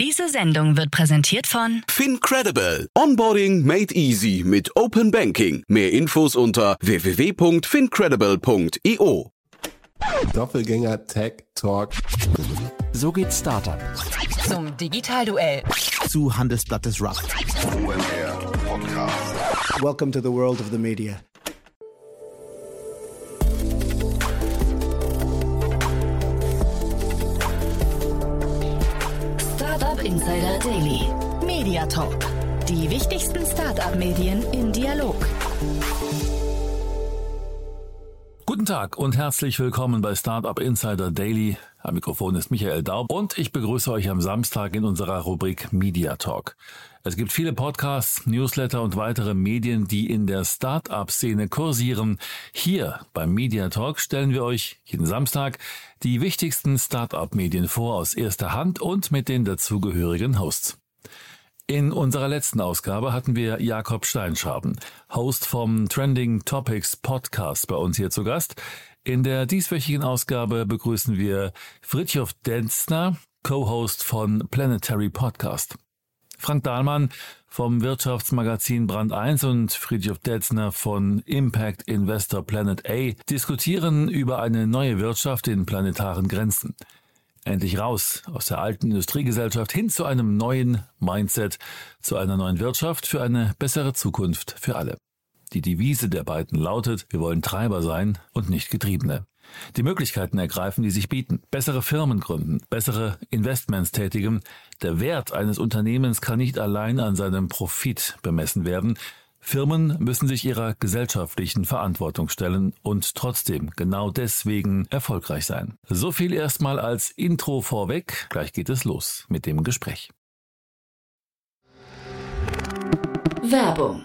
Diese Sendung wird präsentiert von FinCredible. Onboarding made easy mit Open Banking. Mehr Infos unter www.fincredible.io. Doppelgänger Tech Talk. So geht Startup. zum Digitalduell. Zu Handelsblatt des Rough. Welcome to the world of the media. Insider Daily. Media Talk. Die wichtigsten Startup-Medien im Dialog. Guten Tag und herzlich willkommen bei Startup Insider Daily. Am Mikrofon ist Michael Daub und ich begrüße euch am Samstag in unserer Rubrik Media Talk. Es gibt viele Podcasts, Newsletter und weitere Medien, die in der Startup-Szene kursieren. Hier beim Media Talk stellen wir euch jeden Samstag die wichtigsten Startup-Medien vor aus erster Hand und mit den dazugehörigen Hosts. In unserer letzten Ausgabe hatten wir Jakob Steinschaben, Host vom Trending Topics Podcast bei uns hier zu Gast. In der dieswöchigen Ausgabe begrüßen wir Fritjof Denzner, Co-Host von Planetary Podcast. Frank Dahlmann vom Wirtschaftsmagazin Brand 1 und Friedrich Detzner von Impact Investor Planet A diskutieren über eine neue Wirtschaft in planetaren Grenzen. Endlich raus aus der alten Industriegesellschaft hin zu einem neuen Mindset, zu einer neuen Wirtschaft für eine bessere Zukunft für alle. Die Devise der beiden lautet, wir wollen Treiber sein und nicht Getriebene. Die Möglichkeiten ergreifen, die sich bieten. Bessere Firmen gründen, bessere Investments tätigen. Der Wert eines Unternehmens kann nicht allein an seinem Profit bemessen werden. Firmen müssen sich ihrer gesellschaftlichen Verantwortung stellen und trotzdem genau deswegen erfolgreich sein. So viel erstmal als Intro vorweg. Gleich geht es los mit dem Gespräch. Werbung.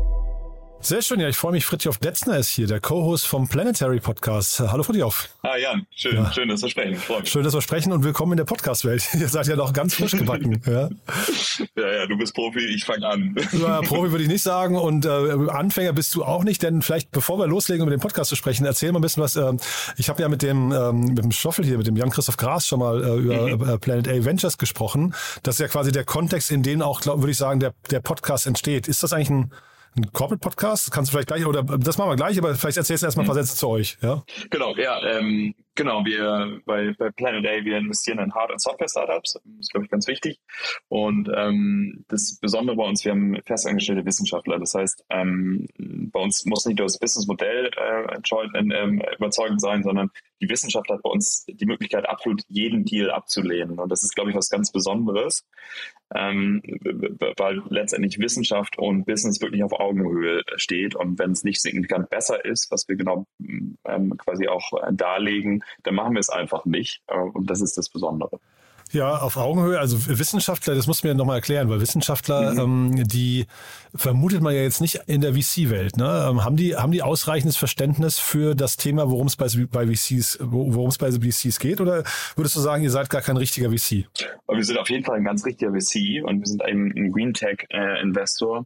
Sehr schön, ja, ich freue mich. Fritjof Detzner ist hier, der Co-Host vom Planetary Podcast. Hallo Fritjof. Ah Jan, schön, Ja. schön, dass wir sprechen. Freue mich. Schön, dass wir sprechen und willkommen in der Podcast-Welt. Ihr seid ja noch ganz frisch gebacken. ja. Ja, ja, du bist Profi, ich fange an. Ja, Profi würde ich nicht sagen und äh, Anfänger bist du auch nicht, denn vielleicht bevor wir loslegen, über den Podcast zu sprechen, erzähl mal ein bisschen was. ähm, ich habe ja mit dem ähm, mit dem Stoffel hier, mit dem Jan-Christoph Gras schon mal äh, über äh, Planet A Ventures gesprochen. Das ist ja quasi der Kontext, in dem auch, würde ich sagen, der, der Podcast entsteht. Ist das eigentlich ein ein Corporate-Podcast? Kannst du vielleicht gleich, oder das machen wir gleich, aber vielleicht erzählst du erstmal ein paar Sätze zu euch. Ja? Genau, ja, ähm, genau, wir bei, bei Planet A, wir investieren in Hard- und Software-Startups. Das ist, glaube ich, ganz wichtig. Und ähm, das Besondere bei uns, wir haben festangestellte Wissenschaftler. Das heißt, ähm, bei uns muss nicht nur das Businessmodell äh, entscheidend, ähm, überzeugend sein, sondern die Wissenschaft hat bei uns die Möglichkeit, absolut jeden Deal abzulehnen. Und das ist, glaube ich, was ganz Besonderes, ähm, weil letztendlich Wissenschaft und Business wirklich auf Augenhöhe steht. Und wenn es nicht signifikant besser ist, was wir genau ähm, quasi auch äh, dann machen wir es einfach nicht. Äh, Und das ist das Besondere. Ja, auf Augenhöhe. Also Wissenschaftler, das muss mir nochmal erklären, weil Wissenschaftler, ähm, die vermutet man ja jetzt nicht in der VC-Welt. Ne? Ähm, haben die haben die ausreichendes Verständnis für das Thema, worum es bei, bei VCs, wo- worum es bei VCs geht? Oder würdest du sagen, ihr seid gar kein richtiger VC? Wir sind auf jeden Fall ein ganz richtiger VC und wir sind eben ein Green Tech äh, Investor.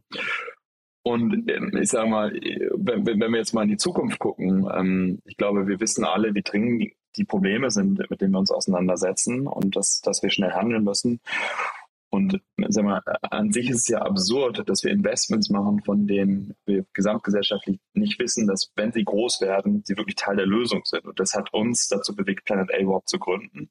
Und ähm, ich sage mal, wenn, wenn wir jetzt mal in die Zukunft gucken, ähm, ich glaube, wir wissen alle, wie dringend die, die Probleme sind, mit denen wir uns auseinandersetzen und dass, dass wir schnell handeln müssen. Und sag mal, an sich ist es ja absurd, dass wir Investments machen, von denen wir gesamtgesellschaftlich nicht wissen, dass wenn sie groß werden, sie wirklich Teil der Lösung sind. Und das hat uns dazu bewegt, Planet A überhaupt zu gründen.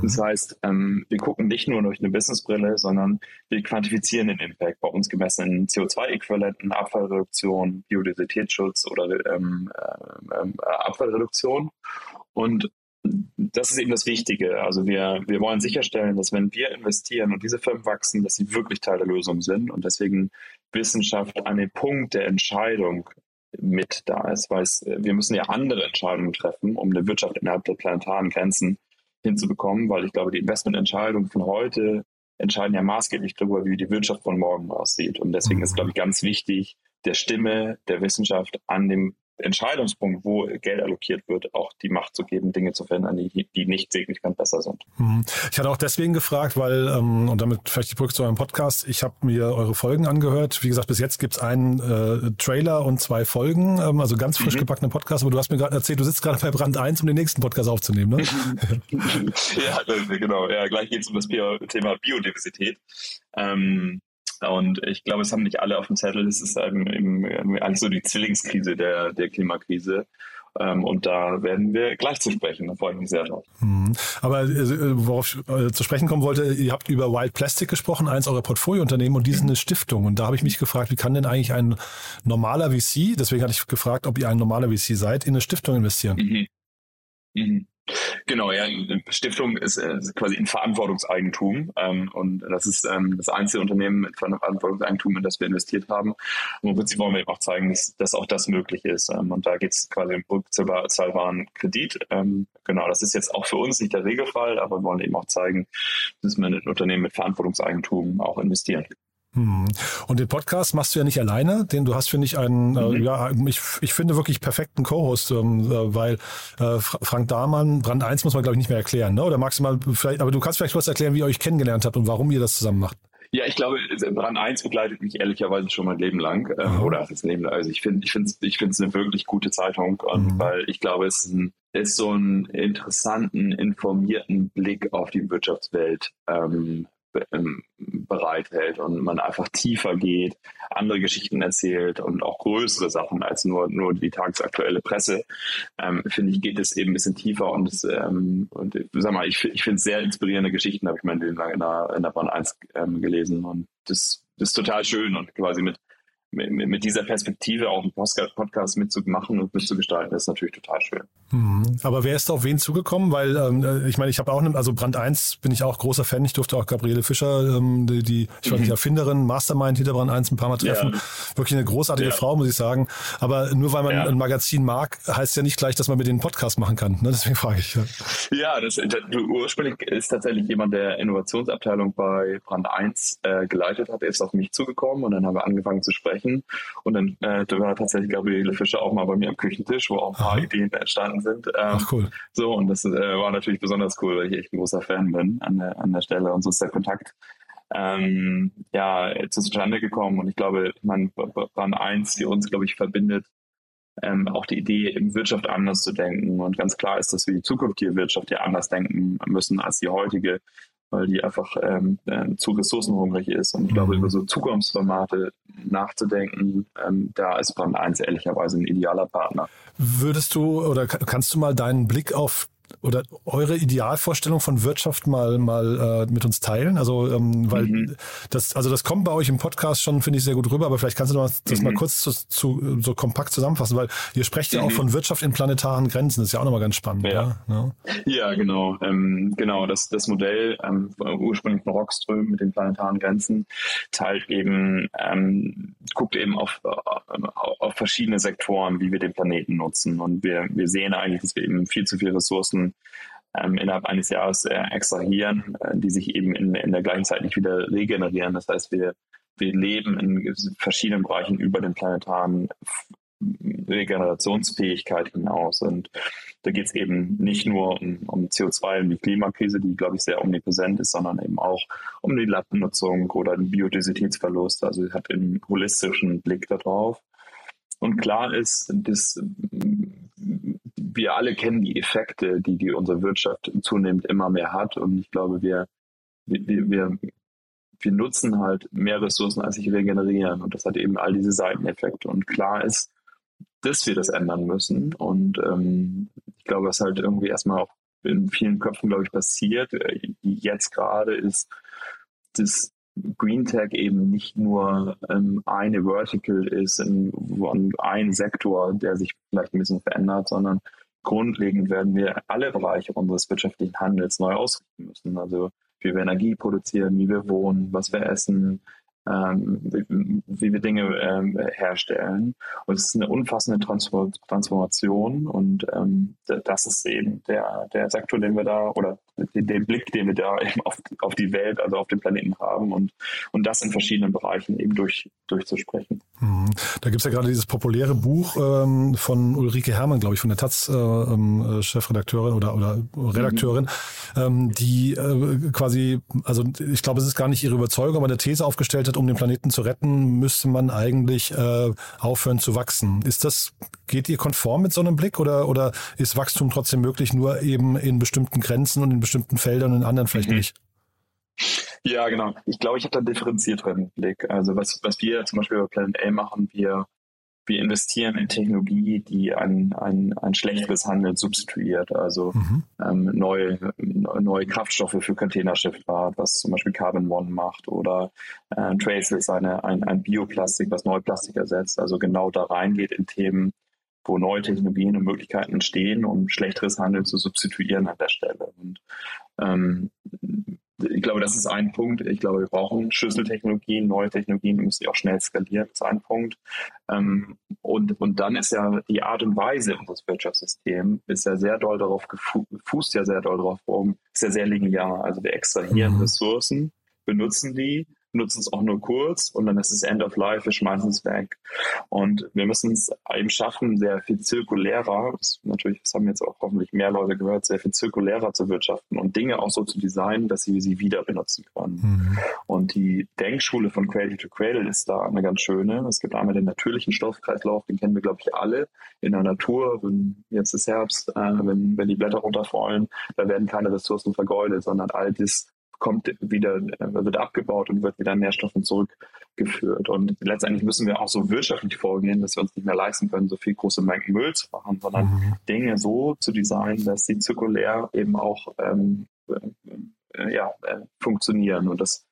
Das heißt, ähm, wir gucken nicht nur durch eine Businessbrille, sondern wir quantifizieren den Impact bei uns gemessen in CO2-Äquivalenten, Abfallreduktion, Biodiversitätsschutz oder ähm, äh, ähm, Abfallreduktion. Und das ist eben das Wichtige. Also wir, wir wollen sicherstellen, dass wenn wir investieren und diese Firmen wachsen, dass sie wirklich Teil der Lösung sind und deswegen Wissenschaft an dem Punkt der Entscheidung mit da ist, weil es, wir müssen ja andere Entscheidungen treffen, um eine Wirtschaft innerhalb der planetaren Grenzen hinzubekommen, weil ich glaube, die Investmententscheidungen von heute entscheiden ja maßgeblich darüber, wie die Wirtschaft von morgen aussieht. Und deswegen ist, glaube ich, ganz wichtig, der Stimme der Wissenschaft an dem Entscheidungspunkt, wo Geld allokiert wird, auch die Macht zu geben, Dinge zu verändern, die, die nicht signifikant besser sind. Mhm. Ich hatte auch deswegen gefragt, weil, ähm, und damit vielleicht die Brücke zu eurem Podcast, ich habe mir eure Folgen angehört. Wie gesagt, bis jetzt gibt es einen äh, Trailer und zwei Folgen, ähm, also ganz frisch mhm. gebackene Podcast, aber du hast mir gerade erzählt, du sitzt gerade bei Brand 1, um den nächsten Podcast aufzunehmen, ne? ja, genau. Ja, gleich geht es um das Thema Biodiversität. Ähm, und ich glaube, es haben nicht alle auf dem Zettel. Es ist eben, eben eigentlich so die Zwillingskrise der, der Klimakrise. Ähm, und da werden wir gleich zu sprechen. Da freue ich mich sehr drauf. Mhm. Aber äh, worauf ich äh, zu sprechen kommen wollte, ihr habt über Wild Plastic gesprochen, eins eurer Portfoliounternehmen, und die sind eine Stiftung. Und da habe ich mich gefragt, wie kann denn eigentlich ein normaler VC, deswegen hatte ich gefragt, ob ihr ein normaler VC seid, in eine Stiftung investieren? Mhm. Mhm. Genau, ja, Stiftung ist, äh, quasi ein Verantwortungseigentum ähm, und das ist ähm, das einzige Unternehmen mit Verantwortungseigentum, in das wir investiert haben. Und im Prinzip wollen wir eben auch zeigen, dass, dass auch das möglich ist. Ähm, und da geht es quasi um rückzahlbaren Kredit. Ähm, genau, das ist jetzt auch für uns nicht der Regelfall, aber wir wollen eben auch zeigen, dass man in Unternehmen mit Verantwortungseigentum auch investieren kann. Hm. Und den Podcast machst du ja nicht alleine, den du hast, finde ich, einen, äh, mhm. äh, ja, ich, ich finde wirklich perfekten Co-Host, ähm, äh, weil äh, Frank Dahmann, Brand 1 muss man, glaube ich, nicht mehr erklären, ne? Oder maximal vielleicht, aber du kannst vielleicht kurz erklären, wie ihr euch kennengelernt habt und warum ihr das zusammen macht. Ja, ich glaube, Brand 1 begleitet mich ehrlicherweise schon mein Leben lang. Äh, mhm. Oder das Leben Also ich finde, ich finde ich finde es eine wirklich gute Zeitung, und, mhm. weil ich glaube, es ist, ein, ist so einen interessanten, informierten Blick auf die Wirtschaftswelt ähm, ähm, bereithält und man einfach tiefer geht, andere Geschichten erzählt und auch größere Sachen als nur, nur die tagsaktuelle Presse, ähm, finde ich, geht es eben ein bisschen tiefer und, das, ähm, und sag mal, ich, ich finde sehr inspirierende Geschichten, habe ich mein Leben in der, in der Bahn 1 ähm, gelesen und das, das ist total schön und quasi mit mit, dieser Perspektive auch einen Podcast mitzumachen und mitzugestalten, ist natürlich total schön. Mhm. Aber wer ist auf wen zugekommen? Weil ähm, äh, ich meine, ich habe auch, ne, also Brand 1 bin ich auch großer Fan. Ich durfte auch Gabriele Fischer, ähm, die, die ich mhm. die Erfinderin, Mastermind hinter Brand 1 ein paar Mal treffen. Ja. Wirklich eine großartige ja. Frau, muss ich sagen. Aber nur weil man ja. ein Magazin mag, heißt ja nicht gleich, dass man mit denen Podcast machen kann. Ne? Deswegen frage ich. Ja, ja das, das, ursprünglich ist tatsächlich jemand der Innovationsabteilung bei Brand 1 äh, geleitet hat. Er ist auf mich zugekommen und dann haben wir angefangen zu sprechen sprechen. Und dann äh, da war tatsächlich Gabriele Fischer auch mal bei mir am Küchentisch, wo auch ein paar Aha. Ideen entstanden sind. Ähm, Ach cool. So, und das äh, war natürlich besonders cool, weil ich echt ein großer Fan bin an der, an der Stelle. Und so ist der Kontakt ähm, ja, zustande gekommen. Und ich glaube, meine, Brand 1, die uns, glaube ich, verbindet, ähm, auch die Idee, in Wirtschaft anders zu denken. Und ganz klar ist, dass wir die zukünftige Wirtschaft ja anders denken müssen als die heutige weil die einfach ähm, äh, zu ressourcenhungrig ist. Und ich glaube, mhm. über so Zukunftsformate nachzudenken, ähm, da ist Brand 1 ehrlicherweise ein idealer Partner. Würdest du oder kannst du mal deinen Blick auf oder eure Idealvorstellung von Wirtschaft mal mal äh, mit uns teilen? Also ähm, weil mhm. das also das kommt bei euch im Podcast schon finde ich sehr gut rüber, aber vielleicht kannst du das mhm. mal kurz zu, zu, so kompakt zusammenfassen, weil ihr sprecht ja auch mhm. von Wirtschaft in planetaren Grenzen, das ist ja auch nochmal ganz spannend. Ja, ja? ja genau, ähm, genau das das Modell ähm, ursprünglich von Rockström mit den planetaren Grenzen teilt eben ähm, guckt eben auf, auf verschiedene Sektoren, wie wir den Planeten nutzen und wir wir sehen eigentlich, dass wir eben viel zu viele Ressourcen ähm, innerhalb eines Jahres äh, extrahieren, äh, die sich eben in, in der gleichen Zeit nicht wieder regenerieren. Das heißt, wir, wir leben in verschiedenen Bereichen über den planetaren Regenerationsfähigkeit hinaus. Und da geht es eben nicht nur um, um CO2 und die Klimakrise, die, glaube ich, sehr omnipräsent ist, sondern eben auch um die Lattennutzung oder den Biodiversitätsverlust. Also hat einen holistischen Blick darauf. Und klar ist, dass wir alle kennen die Effekte, die, die unsere Wirtschaft zunehmend immer mehr hat. Und ich glaube, wir, wir, wir, wir nutzen halt mehr Ressourcen, als sich regenerieren. Und das hat eben all diese Seiteneffekte. Und klar ist, dass wir das ändern müssen. Und ähm, ich glaube, was halt irgendwie erstmal auch in vielen Köpfen, glaube ich, passiert, äh, jetzt gerade ist, dass Green Tech eben nicht nur ähm, eine Vertical ist, in, ein Sektor, der sich vielleicht ein bisschen verändert, sondern grundlegend werden wir alle Bereiche unseres wirtschaftlichen Handels neu ausrichten müssen. Also wie wir Energie produzieren, wie wir wohnen, was wir essen, ähm, wie, wir Dinge ähm, herstellen. Und es ist eine umfassende Transformation und ähm, das ist eben der, der Sektor, den wir da oder den, den Blick, den wir da eben auf, auf die Welt, also auf den Planeten haben und, und das in verschiedenen Bereichen eben durch, durchzusprechen. Mhm. Da gibt es ja gerade dieses populäre Buch ähm, von Ulrike Herrmann, glaube ich, von der Taz-Chefredakteurin äh, oder, oder Redakteurin, mhm. die äh, quasi, also ich glaube, es ist gar nicht ihre Überzeugung, aber eine These aufgestellt hat, um den Planeten zu retten, müsste man eigentlich äh, aufhören zu wachsen. Ist das, geht ihr konform mit so einem Blick oder, oder ist Wachstum trotzdem möglich, nur eben in bestimmten Grenzen und in bestimmten Feldern und in anderen vielleicht mhm. nicht? Ja, genau. Ich glaube, ich habe da einen differenzierteren Blick. Also was, was wir zum Beispiel bei Planet A machen, wir, wir investieren in Technologie, die ein, ein, ein schlechteres Handeln substituiert. Also mhm. ähm, neue, neue Kraftstoffe für Containerschifffahrt, was zum Beispiel Carbon One macht oder äh, Trace ist eine, ein, ein Bioplastik, was Neuplastik ersetzt. Also genau da reingeht in Themen, wo neue Technologien und Möglichkeiten entstehen, um schlechteres Handeln zu substituieren an der Stelle. Und ähm, ich glaube, das ist ein Punkt. Ich glaube, wir brauchen Schlüsseltechnologien, neue Technologien, die müssen auch schnell skalieren, das ist ein Punkt. Ähm, und, und dann ist ja die Art und Weise unseres Wirtschaftssystems ist ja sehr doll darauf fußt ja sehr doll darauf um, ist ja sehr linear. Also wir extrahieren mhm. Ressourcen, benutzen die nutzen es auch nur kurz und dann ist es End of Life, wir schmeißen es weg. Und wir müssen es eben schaffen, sehr viel zirkulärer, das natürlich, das haben jetzt auch hoffentlich mehr Leute gehört, sehr viel zirkulärer zu wirtschaften und Dinge auch so zu designen, dass sie sie wieder benutzen können. Mhm. Und die Denkschule von Cradle to Cradle ist da eine ganz schöne. Es gibt einmal den natürlichen Stoffkreislauf, den kennen wir, glaube ich, alle in der Natur. Wenn jetzt ist Herbst, äh, wenn, wenn die Blätter runterfallen, da werden keine Ressourcen vergeudet, sondern all das kommt wieder, äh, wird abgebaut und wird wieder Nährstoffen zurückgeführt. Und letztendlich müssen wir auch so wirtschaftlich vorgehen, dass wir uns nicht mehr leisten können, so viel große Mengen Müll zu machen, sondern mhm. Dinge so zu designen, dass sie zirkulär eben auch ähm, äh, ja, äh, funktionieren. Und das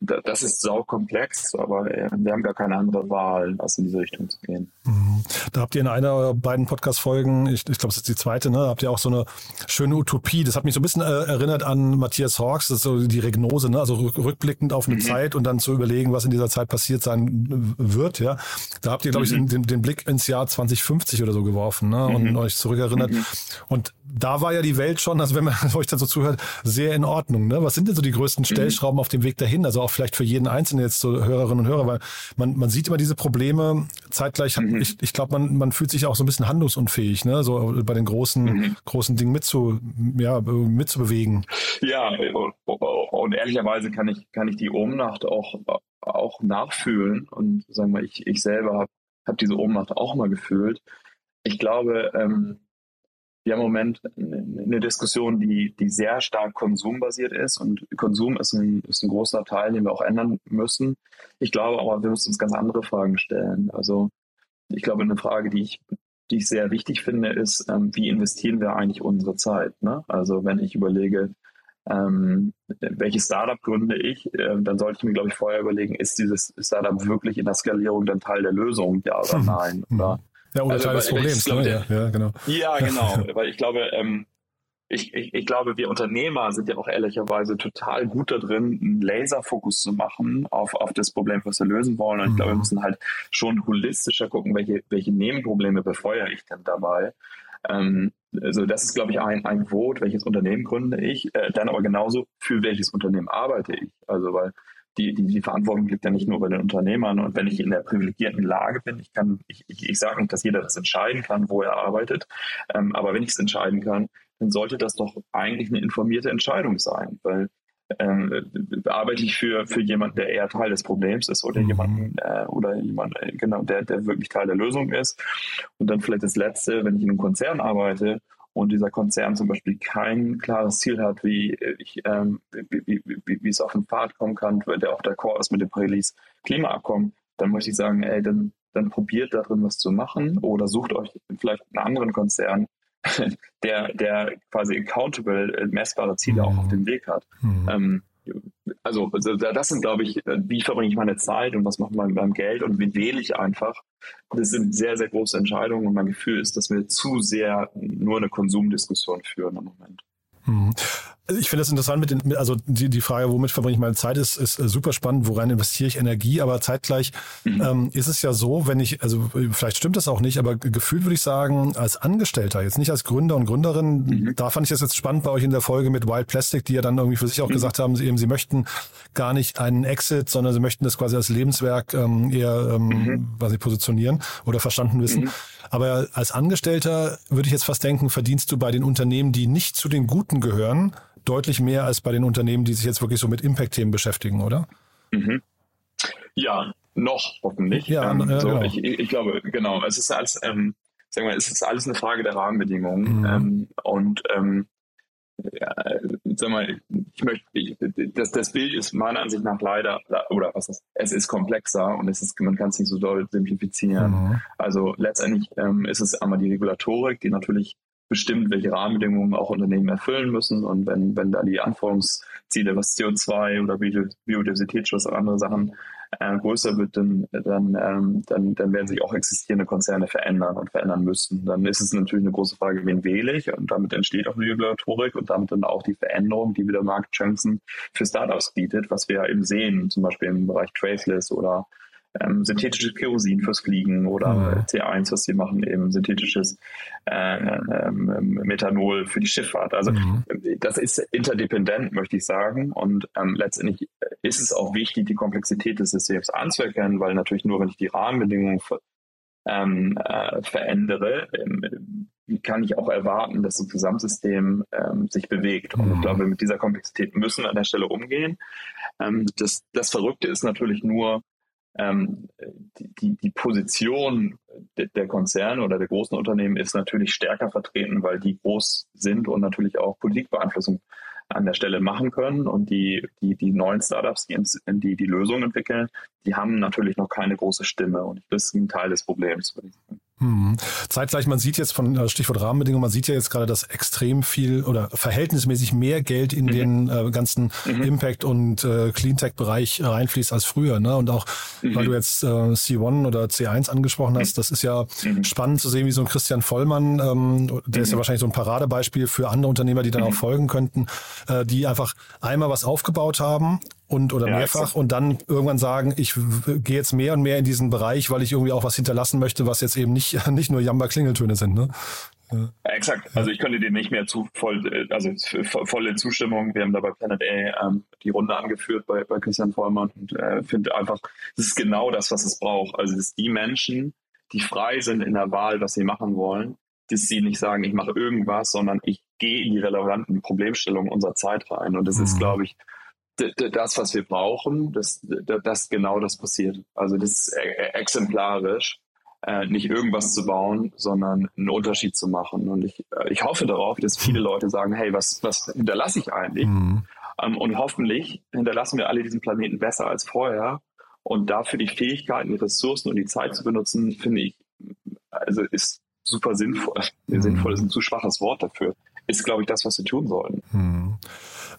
das ist saukomplex, aber äh, wir haben gar keine andere Wahl, als in diese Richtung zu gehen. Mhm. Da habt ihr in einer eurer beiden Podcast-Folgen, ich, ich glaube, es ist die zweite, ne, habt ihr auch so eine schöne Utopie. Das hat mich so ein bisschen äh, erinnert an Matthias Hawks, das ist so die Regnose, ne, also rückblickend auf eine mhm. Zeit und dann zu überlegen, was in dieser Zeit passiert sein wird, ja. Da habt ihr, glaube mhm. ich, den, den, Blick ins Jahr 2050 oder so geworfen, ne, und mhm. euch zurückerinnert. Mhm. Und da war ja die Welt schon, also wenn man euch dann so zuhört, sehr in Ordnung, ne? Was sind denn so die größten mhm. Stellschrauben auf dem Weg dahin? Also auch vielleicht für jeden Einzelnen jetzt so Hörerinnen und Hörer, weil man, man sieht immer diese Probleme zeitgleich. Mhm. Ich, ich glaube, man, man fühlt sich auch so ein bisschen handlungsunfähig, ne? so bei den großen, mhm. großen Dingen mitzu, ja, mitzubewegen. Ja, und ehrlicherweise kann ich, kann ich die Ohnmacht auch, auch nachfühlen und sagen wir, ich, ich selber habe hab diese Ohnmacht auch mal gefühlt. Ich glaube, ähm, wir haben im Moment eine Diskussion, die, die sehr stark konsumbasiert ist und Konsum ist ein, ist ein großer Teil, den wir auch ändern müssen. Ich glaube aber, wir müssen uns ganz andere Fragen stellen. Also ich glaube, eine Frage, die ich, die ich sehr wichtig finde, ist, ähm, wie investieren wir eigentlich unsere Zeit? Ne? Also wenn ich überlege, ähm, welches Startup gründe ich, äh, dann sollte ich mir, glaube ich, vorher überlegen, ist dieses Startup wirklich in der Skalierung dann Teil der Lösung, ja oder nein? Oder ja, oder also, Teil des Problems. Glaube, ne? ja, ja, genau. Ja, genau. weil ich glaube, ähm, ich, ich, ich glaube, wir Unternehmer sind ja auch ehrlicherweise total gut da drin, einen Laserfokus zu machen auf, auf das Problem, was wir lösen wollen. Und ich glaube, wir mhm. müssen halt schon holistischer gucken, welche, welche Nebenprobleme befeuere ich denn dabei. Ähm, also das ist, glaube ich, ein, ein Vote, welches Unternehmen gründe ich, äh, dann aber genauso für welches Unternehmen arbeite ich. Also weil die, die, die Verantwortung liegt ja nicht nur bei den Unternehmern. Und wenn ich in der privilegierten Lage bin, ich kann, ich, ich, ich sage nicht, dass jeder das entscheiden kann, wo er arbeitet, ähm, aber wenn ich es entscheiden kann, dann sollte das doch eigentlich eine informierte Entscheidung sein, weil ähm, arbeite ich für, für jemanden, der eher Teil des Problems ist oder mhm. jemanden äh, oder jemand, äh, genau, der, der wirklich Teil der Lösung ist. Und dann vielleicht das Letzte, wenn ich in einem Konzern arbeite und dieser Konzern zum Beispiel kein klares Ziel hat, wie, ich, ähm, wie, wie, wie, wie, es auf den Pfad kommen kann, der auch d'accord ist mit dem Paris Klimaabkommen, dann möchte ich sagen, ey, dann, dann probiert da drin was zu machen oder sucht euch vielleicht einen anderen Konzern, der, der quasi accountable, äh, messbare Ziele mhm. auch auf dem Weg hat. Mhm. Ähm, also, also das sind, glaube ich, äh, wie verbringe ich meine Zeit und was macht man mit meinem Geld und wie wähle ich einfach. Das sind sehr, sehr große Entscheidungen und mein Gefühl ist, dass wir zu sehr nur eine Konsumdiskussion führen im Moment. Mhm. Ich finde das interessant mit den, also die, die Frage, womit verbringe ich meine Zeit, ist, ist super spannend, worein investiere ich Energie, aber zeitgleich mhm. ähm, ist es ja so, wenn ich, also vielleicht stimmt das auch nicht, aber gefühlt würde ich sagen, als Angestellter, jetzt nicht als Gründer und Gründerin, mhm. da fand ich das jetzt spannend bei euch in der Folge mit Wild Plastic, die ja dann irgendwie für sich auch mhm. gesagt haben, sie eben, sie möchten gar nicht einen Exit, sondern sie möchten das quasi als Lebenswerk ähm, eher ähm, mhm. quasi positionieren oder verstanden wissen. Aber als Angestellter würde ich jetzt fast denken, verdienst du bei den Unternehmen, die nicht zu den Guten gehören, deutlich mehr als bei den Unternehmen, die sich jetzt wirklich so mit Impact-Themen beschäftigen, oder? Mhm. Ja, noch hoffentlich. Ja, ähm, ja so, genau. ich, ich, glaube, genau. Es ist als, ähm, sagen wir, es ist alles eine Frage der Rahmenbedingungen. Mhm. Ähm, und ähm, ja, sag mal, ich möchte, ich, das, das Bild ist meiner Ansicht nach leider, oder was ist, es ist komplexer und es ist, man kann es nicht so doll simplifizieren. Mhm. Also letztendlich ähm, ist es einmal die Regulatorik, die natürlich bestimmt, welche Rahmenbedingungen auch Unternehmen erfüllen müssen. Und wenn, wenn da die Anforderungsziele, was CO2 oder Biodiversitätsschutz oder andere Sachen äh, größer wird, dann, dann, ähm, dann, dann werden sich auch existierende Konzerne verändern und verändern müssen. Dann ist es natürlich eine große Frage, wen wähle ich? Und damit entsteht auch die Regulatorik und damit dann auch die Veränderung, die wieder Marktchancen für Startups bietet, was wir ja eben sehen, zum Beispiel im Bereich Traceless oder ähm, synthetisches Kerosin fürs Fliegen oder mhm. C1, was sie machen, eben synthetisches äh, ähm, Methanol für die Schifffahrt. Also mhm. das ist interdependent, möchte ich sagen. Und ähm, letztendlich ist es auch wichtig, die Komplexität des Systems anzuerkennen, weil natürlich nur, wenn ich die Rahmenbedingungen ähm, äh, verändere, ähm, kann ich auch erwarten, dass das Gesamtsystem ähm, sich bewegt. Und ich mhm. glaube, mit dieser Komplexität müssen wir an der Stelle umgehen. Ähm, das, das Verrückte ist natürlich nur, ähm, die, die Position der Konzerne oder der großen Unternehmen ist natürlich stärker vertreten, weil die groß sind und natürlich auch Politikbeeinflussung an der Stelle machen können. Und die, die, die neuen Startups, die, die die Lösungen entwickeln, die haben natürlich noch keine große Stimme. Und das ist ein Teil des Problems, würde ich sagen. Hm. Zeitgleich, man sieht jetzt von äh, Stichwort Rahmenbedingungen, man sieht ja jetzt gerade, dass extrem viel oder verhältnismäßig mehr Geld in mhm. den äh, ganzen mhm. Impact- und äh, Cleantech-Bereich reinfließt als früher. Ne? Und auch, mhm. weil du jetzt äh, C1 oder C1 angesprochen hast, das ist ja mhm. spannend zu sehen, wie so ein Christian Vollmann, ähm, der ist ja mhm. wahrscheinlich so ein Paradebeispiel für andere Unternehmer, die dann auch mhm. folgen könnten, äh, die einfach einmal was aufgebaut haben und oder ja, mehrfach exakt. und dann irgendwann sagen, ich gehe jetzt mehr und mehr in diesen Bereich, weil ich irgendwie auch was hinterlassen möchte, was jetzt eben nicht, nicht nur Jamba-Klingeltöne sind. Ne? Ja. Exakt. Also ich könnte dir nicht mehr zu voll, also volle Zustimmung. Wir haben da bei Planet A ähm, die Runde angeführt bei, bei Christian Vollmann und äh, finde einfach, das ist genau das, was es braucht. Also es ist die Menschen, die frei sind in der Wahl, was sie machen wollen, dass sie nicht sagen, ich mache irgendwas, sondern ich gehe in die relevanten Problemstellungen unserer Zeit rein. Und das mhm. ist, glaube ich, das, was wir brauchen, dass, dass genau das passiert. Also das ist e-, e-, exemplarisch, äh, nicht irgendwas zu bauen, sondern einen Unterschied zu machen. Und ich, äh, ich hoffe darauf, dass viele Leute sagen, hey, was, was hinterlasse ich eigentlich? Mhm. Ähm, und hoffentlich hinterlassen wir alle diesen Planeten besser als vorher. Und dafür die Fähigkeiten, die Ressourcen und die Zeit zu benutzen, finde ich, also ist super sinnvoll. Mhm. Sinnvoll ist ein zu schwaches Wort dafür. Ist, glaube ich, das, was wir tun sollen. Mhm.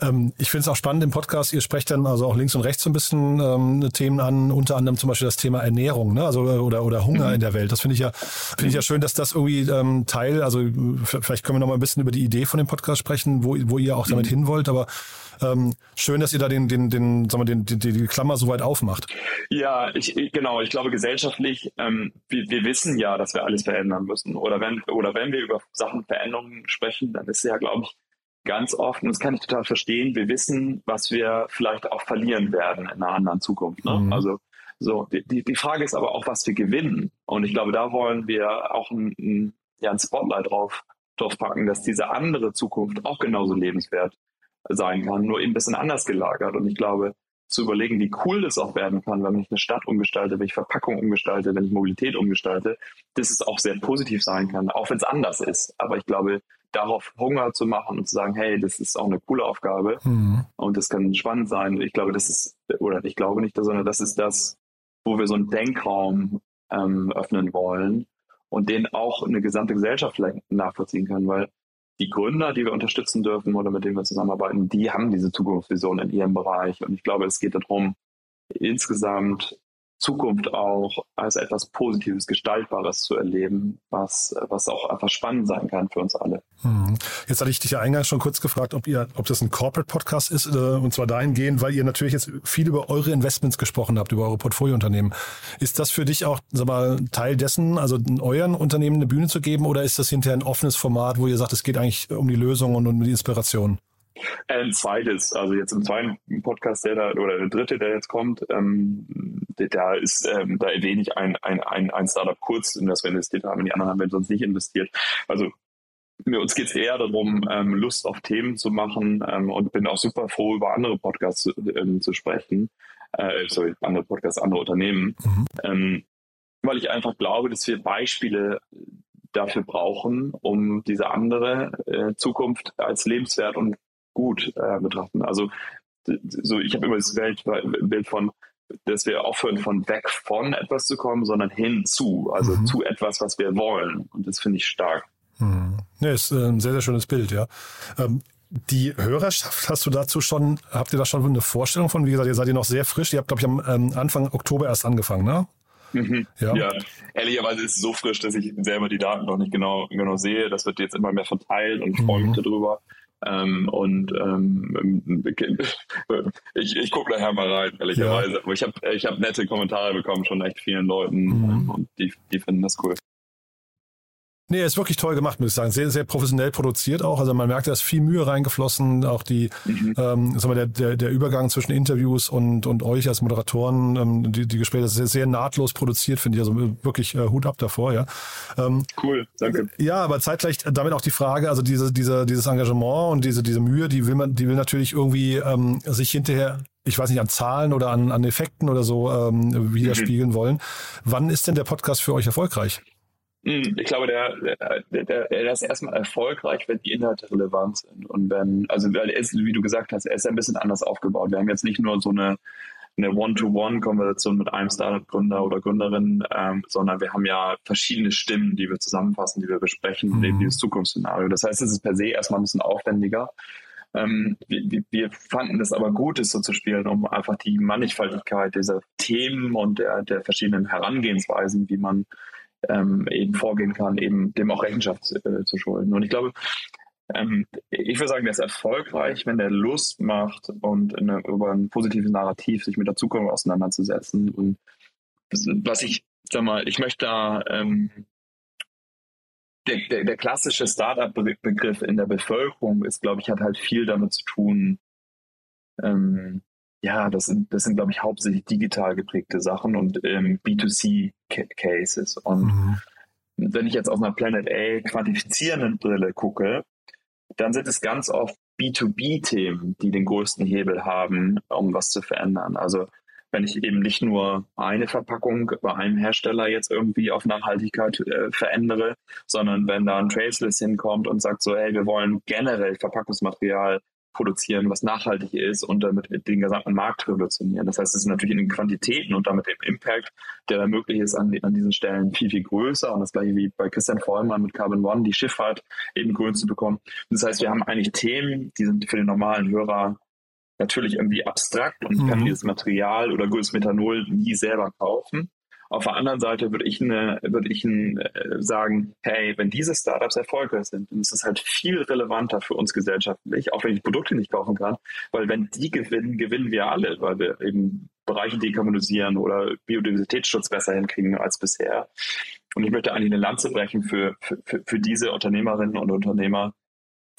Ähm, ich finde es auch spannend im Podcast, ihr sprecht dann also auch links und rechts so ein bisschen ähm, Themen an, unter anderem zum Beispiel das Thema Ernährung, ne? Also oder, oder Hunger mhm. in der Welt. Das finde ich ja, finde ich ja schön, dass das irgendwie ähm, Teil, also vielleicht können wir noch mal ein bisschen über die Idee von dem Podcast sprechen, wo, wo ihr auch damit mhm. hin wollt, aber ähm, schön, dass ihr da den, den, den, sagen wir, den, die, die Klammer so weit aufmacht. Ja, ich, genau. Ich glaube, gesellschaftlich, ähm, wir, wir wissen ja, dass wir alles verändern müssen. Oder wenn, oder wenn wir über Sachen Veränderungen sprechen, dann ist ja, glaube ich, ganz oft, und das kann ich total verstehen, wir wissen, was wir vielleicht auch verlieren werden in einer anderen Zukunft. Ne? Mhm. Also so, die, die Frage ist aber auch, was wir gewinnen. Und ich glaube, da wollen wir auch ein, ein, ja, ein Spotlight drauf, drauf packen, dass diese andere Zukunft auch genauso lebenswert sein kann, nur eben ein bisschen anders gelagert. Und ich glaube, zu überlegen, wie cool das auch werden kann, wenn ich eine Stadt umgestalte, wenn ich Verpackung umgestalte, wenn ich Mobilität umgestalte, dass es auch sehr positiv sein kann, auch wenn es anders ist. Aber ich glaube, darauf Hunger zu machen und zu sagen, hey, das ist auch eine coole Aufgabe mhm. und das kann spannend sein. Ich glaube, das ist, oder ich glaube nicht, sondern das ist das, wo wir so einen Denkraum ähm, öffnen wollen und den auch eine gesamte Gesellschaft vielleicht nachvollziehen kann, weil die Gründer, die wir unterstützen dürfen oder mit denen wir zusammenarbeiten, die haben diese Zukunftsvision in ihrem Bereich. Und ich glaube, es geht darum, insgesamt Zukunft auch als etwas Positives, Gestaltbares zu erleben, was, was auch einfach spannend sein kann für uns alle. Hm. Jetzt hatte ich dich ja eingangs schon kurz gefragt, ob ihr, ob das ein Corporate-Podcast ist, äh, und zwar dahingehend, weil ihr natürlich jetzt viel über eure Investments gesprochen habt, über eure Portfoliounternehmen. Ist das für dich auch, sag mal, Teil dessen, also in euren Unternehmen eine Bühne zu geben, oder ist das hinterher ein offenes Format, wo ihr sagt, es geht eigentlich um die Lösung und um die Inspiration? Ein zweites, also jetzt im zweiten Podcast, der da, oder der dritte, der jetzt kommt, ähm, da ist, ähm, da erwähne ich ein, ein, ein, ein Startup kurz, in das wir investiert haben, die anderen haben wir sonst nicht investiert. Also mir uns geht es eher darum, ähm, Lust auf Themen zu machen ähm, und bin auch super froh, über andere Podcasts zu, ähm, zu sprechen. Äh, sorry, andere Podcasts, andere Unternehmen. Mhm. Ähm, weil ich einfach glaube, dass wir Beispiele dafür brauchen, um diese andere äh, Zukunft als lebenswert und gut äh, betrachten. Also so, ich habe immer das Bild von, dass wir aufhören, von weg von etwas zu kommen, sondern hin zu, also mhm. zu etwas, was wir wollen. Und das finde ich stark. Mhm. Ja, ist äh, ein sehr, sehr schönes Bild, ja. Ähm, die Hörerschaft, hast du dazu schon, habt ihr da schon eine Vorstellung von? Wie gesagt, ihr seid ihr noch sehr frisch. Ihr habt, glaube ich, am ähm, Anfang Oktober erst angefangen, ne? Mhm. Ja. ja. ehrlicherweise ist es so frisch, dass ich selber die Daten noch nicht genau, genau sehe. Das wird jetzt immer mehr verteilt und freue mich mhm. darüber. Ähm, und ähm, ich, ich gucke nachher mal rein, ehrlicherweise. Ja. Aber ich habe ich hab nette Kommentare bekommen von echt vielen Leuten mhm. und die, die finden das cool. Nee, er ist wirklich toll gemacht, muss ich sagen. Sehr, sehr professionell produziert auch. Also man merkt, da ist viel Mühe reingeflossen. Auch die, mhm. ähm, sagen wir, der, der, der Übergang zwischen Interviews und, und euch als Moderatoren, ähm, die, die Gespräche, das ist sehr, nahtlos produziert, finde ich. Also wirklich äh, Hut ab davor, ja. Ähm, cool, danke. Ja, aber zeitgleich damit auch die Frage, also diese, diese, dieses Engagement und diese, diese Mühe, die will man, die will natürlich irgendwie ähm, sich hinterher ich weiß nicht, an Zahlen oder an, an Effekten oder so ähm, widerspiegeln mhm. wollen. Wann ist denn der Podcast für euch erfolgreich? Hm, ich glaube, der, der, der, der ist erstmal erfolgreich, wenn die Inhalte relevant sind. Und wenn, also weil er ist, wie du gesagt hast, er ist ein bisschen anders aufgebaut. Wir haben jetzt nicht nur so eine, eine One-to-One-Konversation mit einem Startup-Gründer oder Gründerin, ähm, sondern wir haben ja verschiedene Stimmen, die wir zusammenfassen, die wir besprechen, mhm. dieses Zukunftsszenario. Das heißt, es ist per se erstmal ein bisschen aufwendiger. Ähm, wir, wir, fanden es aber gut, es so zu spielen, um einfach die Mannigfaltigkeit dieser Themen und der, der verschiedenen Herangehensweisen, wie man ähm, eben vorgehen kann, eben dem auch Rechenschaft äh, zu schulden. Und ich glaube, ähm, ich würde sagen, der ist erfolgreich, wenn der Lust macht und eine, über ein positives Narrativ sich mit der Zukunft auseinanderzusetzen. Und was ich, sag mal, ich möchte da ähm, der, der, der klassische Startup-Begriff in der Bevölkerung ist, glaube ich, hat halt viel damit zu tun, ähm, ja, das sind, das sind, glaube ich, hauptsächlich digital geprägte Sachen und ähm, B2C-Cases. Und mhm. wenn ich jetzt auf einer Planet A quantifizierenden Brille gucke, dann sind es ganz oft B2B-Themen, die den größten Hebel haben, um was zu verändern. Also wenn ich eben nicht nur eine Verpackung bei einem Hersteller jetzt irgendwie auf Nachhaltigkeit äh, verändere, sondern wenn da ein Traceless hinkommt und sagt so, hey, wir wollen generell Verpackungsmaterial produzieren, was nachhaltig ist und damit den gesamten Markt revolutionieren. Das heißt, es ist natürlich in den Quantitäten und damit dem Impact, der da möglich ist, an, an diesen Stellen viel, viel größer. Und das gleiche wie bei Christian Vollmann mit Carbon One, die Schifffahrt eben grün zu bekommen. Das heißt, wir haben eigentlich Themen, die sind für den normalen Hörer natürlich irgendwie abstrakt und mhm. kann dieses Material oder grünes Methanol nie selber kaufen. Auf der anderen Seite würde ich, eine, würde ich ein, äh, sagen, hey, wenn diese Startups erfolgreich sind, dann ist es halt viel relevanter für uns gesellschaftlich, auch wenn ich Produkte nicht kaufen kann, weil wenn die gewinnen, gewinnen wir alle, weil wir eben Bereiche dekarbonisieren oder Biodiversitätsschutz besser hinkriegen als bisher. Und ich möchte eigentlich eine Lanze brechen für, für, für diese Unternehmerinnen und Unternehmer,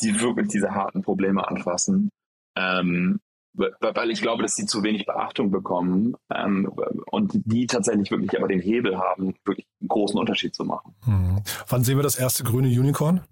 die wirklich diese harten Probleme anfassen. Ähm, weil ich glaube, dass sie zu wenig Beachtung bekommen ähm, und die tatsächlich wirklich aber den Hebel haben, wirklich einen großen Unterschied zu machen. Mhm. Wann sehen wir das erste grüne Unicorn?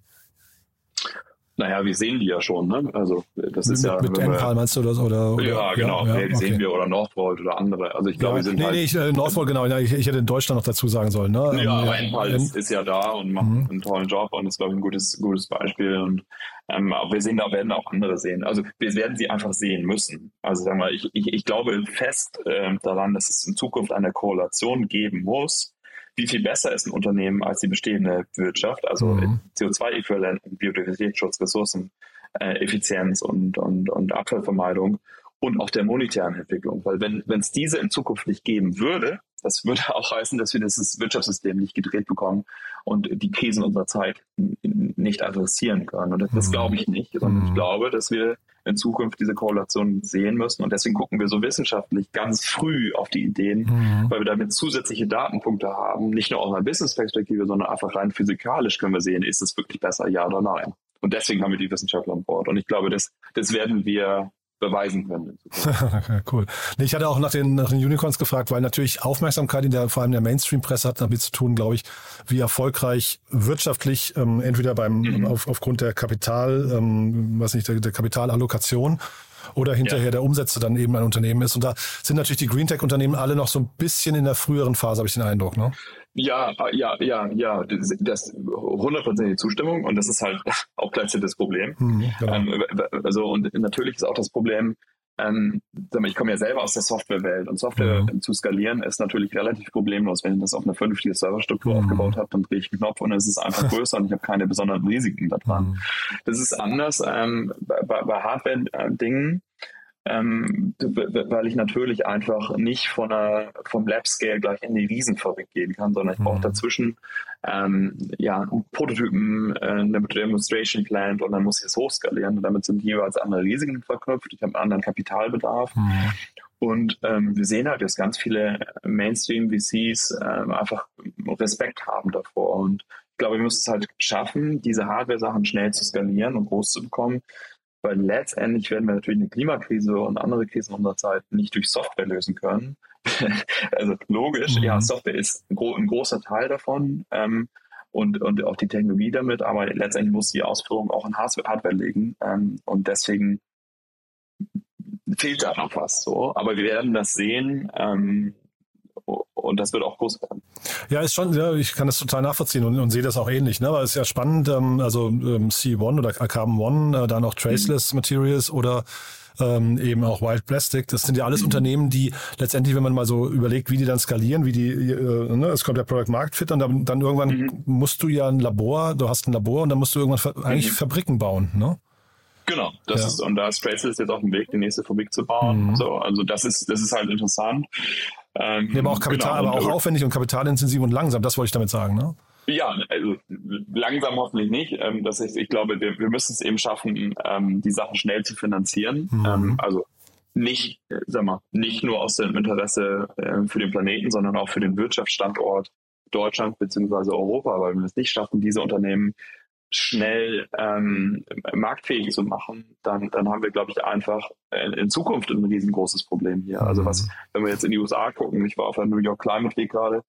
Naja, wir sehen die ja schon, ne? Also das ist mit, ja. Mit Enpal meinst du das? Oder, oder? Ja, genau. Ja, ja, okay. sehen wir oder Northvolt oder andere. Also ich glaube, ja, wir sind nee, halt. Nee, ich, äh, Northvolt, genau. Ich, ich, hätte in Deutschland noch dazu sagen sollen. Ne? Ja, aber Enpal ist, ist, ja da und macht mhm. einen tollen Job und ist, glaube ich, ein gutes, gutes Beispiel. Und ähm, aber wir sehen, da werden auch andere sehen. Also wir werden sie einfach sehen müssen. Also sagen wir, ich, ich, ich glaube fest äh, daran, dass es in Zukunft eine Korrelation geben muss wie viel besser ist ein Unternehmen als die bestehende Wirtschaft, also mhm. CO2-Äquivalenten, Biodiversitätsschutz, Ressourceneffizienz äh, und, und, und Abfallvermeidung und auch der monetären Entwicklung. Weil wenn es diese in Zukunft nicht geben würde, das würde auch heißen, dass wir dieses Wirtschaftssystem nicht gedreht bekommen und die Krisen unserer Zeit nicht adressieren können. Und das, das glaube ich nicht, sondern ich mhm. glaube, dass wir in Zukunft diese Korrelation sehen müssen. Und deswegen gucken wir so wissenschaftlich ganz früh auf die Ideen, mhm. weil wir damit zusätzliche Datenpunkte haben, nicht nur aus einer Business-Perspektive, sondern einfach rein physikalisch können wir sehen, ist es wirklich besser, ja oder nein. Und deswegen haben wir die Wissenschaftler an Bord. Und ich glaube, das, das werden wir beweisen können. cool. Nee, ich hatte auch nach den, nach den Unicorns gefragt, weil natürlich Aufmerksamkeit in der, vor allem der Mainstream-Presse hat damit zu tun, glaube ich, wie erfolgreich wirtschaftlich, ähm, entweder beim, mhm. auf, aufgrund der Kapital, ähm, was nicht, der, der Kapitalallokation oder hinterher ja. der Umsätze dann eben ein Unternehmen ist. Und da sind natürlich die Green Tech-Unternehmen alle noch so ein bisschen in der früheren Phase, habe ich den Eindruck, ne? Ja, ja, ja, ja, das hundertprozentige Zustimmung und das ist halt auch gleichzeitig das Problem. Mhm, genau. ähm, also und natürlich ist auch das Problem, ähm, ich komme ja selber aus der Softwarewelt und Software mhm. zu skalieren ist natürlich relativ problemlos. Wenn ich das auf eine vernünftige Serverstruktur mhm. aufgebaut habe, dann drehe ich einen Knopf und es ist einfach größer und ich habe keine besonderen Risiken daran. Mhm. Das ist anders ähm, bei, bei Hardware-Dingen ähm, weil ich natürlich einfach nicht von einer, vom Lab-Scale gleich in die Riesenfabrik gehen kann, sondern ich brauche mhm. dazwischen ähm, ja, Prototypen, äh, eine Demonstration Plant und dann muss ich es hochskalieren und damit sind jeweils andere Risiken verknüpft. Ich habe einen anderen Kapitalbedarf. Mhm. Und ähm, wir sehen halt, dass ganz viele Mainstream-VCs ähm, einfach Respekt haben davor. Und ich glaube, wir müssen es halt schaffen, diese Hardware-Sachen schnell zu skalieren und groß zu bekommen, weil letztendlich werden wir natürlich eine Klimakrise und andere Krisen unserer Zeit nicht durch Software lösen können. also logisch, mhm. ja, Software ist ein, gro ein, großer Teil davon ähm, und, und auch die Technologie damit, aber letztendlich muss die Ausführung auch in Hardware liegen ähm, und deswegen fehlt da noch was so. Aber wir werden das sehen. Ähm, und das wird auch groß werden. Ja, ist schon, ja, ich kann das total nachvollziehen und, und sehe das auch ähnlich. Ne? Aber es ist ja spannend, ähm, also ähm, C1 oder Carbon One, äh, dann auch Traceless mhm. Materials oder ähm, eben auch Wild Plastic. Das sind ja alles mhm. Unternehmen, die letztendlich, wenn man mal so überlegt, wie die dann skalieren, wie die, äh, ne, es kommt der Product Market Fit und dann, dann irgendwann mhm. musst du ja ein Labor, du hast ein Labor und dann musst du irgendwann eigentlich mhm. Fabriken bauen, ne? Genau, das ja. ist, und da ist Traceless jetzt auf dem Weg, die nächste Fabrik zu bauen. Mhm. So, also das ist, das ist halt interessant. Ähm, ja, aber auch Kapital, genau, aber auch aufwendig und kapitalintensiv und langsam, das wollte ich damit sagen, ne? Ja, also langsam hoffentlich nicht. Ähm, das ist, ich glaube, wir, wir müssen es eben schaffen, ähm, die Sachen schnell zu finanzieren. Mhm. Ähm, also nicht, äh, sag mal, nicht nur aus dem Interesse äh, für den Planeten, sondern auch für den Wirtschaftsstandort Deutschland beziehungsweise Europa, weil wir es nicht schaffen, diese Unternehmen schnell ähm, marktfähig zu machen, dann, dann haben wir, glaube ich, einfach in, Zukunft ein riesengroßes Problem hier. Also was, mhm. wenn wir jetzt in die USA gucken, ich war auf der New York Climate Week gerade,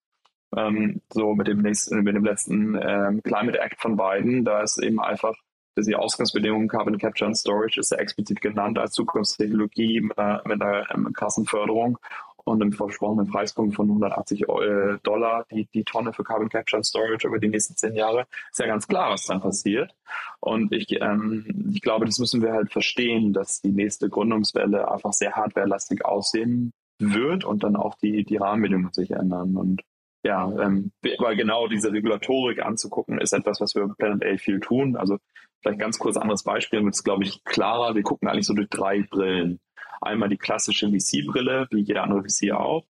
ähm, so mit dem nächsten, mit dem letzten ähm, Climate Act von Biden, da ist eben einfach dass die Ausgangsbedingungen Carbon Capture and Storage ist ja explizit genannt als Zukunftstechnologie mit einer, mit einer ähm, krassen Förderung und einem versprochenen Preispunkt von 180 äh, Dollar die, die Tonne für Carbon Capture and Storage über die nächsten zehn Jahre, ist ja ganz klar, was dann passiert. Und ich, ähm, ich glaube, das müssen wir halt verstehen, dass die nächste Gründungswelle einfach sehr hardwarelastig aussehen wird und dann auch die, die Rahmenbedingungen sich ändern. Und ja, ähm, aber genau diese Regulatorik anzugucken, ist etwas, was wir Planet A viel tun. Also vielleicht ganz kurz anderes Beispiel, wird es, glaube ich, klarer. Wir gucken eigentlich so durch drei Brillen. Einmal die klassische VC-Brille, wie jeder andere VC auch.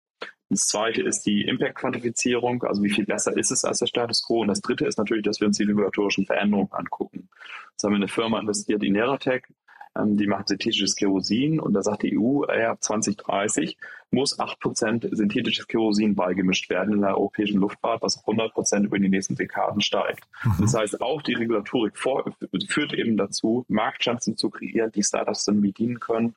Das zweite ist die Impact-Quantifizierung, also wie viel besser ist es als der Status quo. Und das dritte ist natürlich, dass wir uns die regulatorischen Veränderungen angucken. Jetzt haben wir eine Firma investiert, die Neratec, ähm, die macht synthetisches Kerosin und da sagt die EU, äh, ab 2030 muss 8% synthetisches Kerosin beigemischt werden in der europäischen Luftfahrt, was 100% über die nächsten Dekaden steigt. Mhm. Das heißt, auch die Regulatorik vor, führt eben dazu, Marktchancen zu kreieren, die Startups dann bedienen können.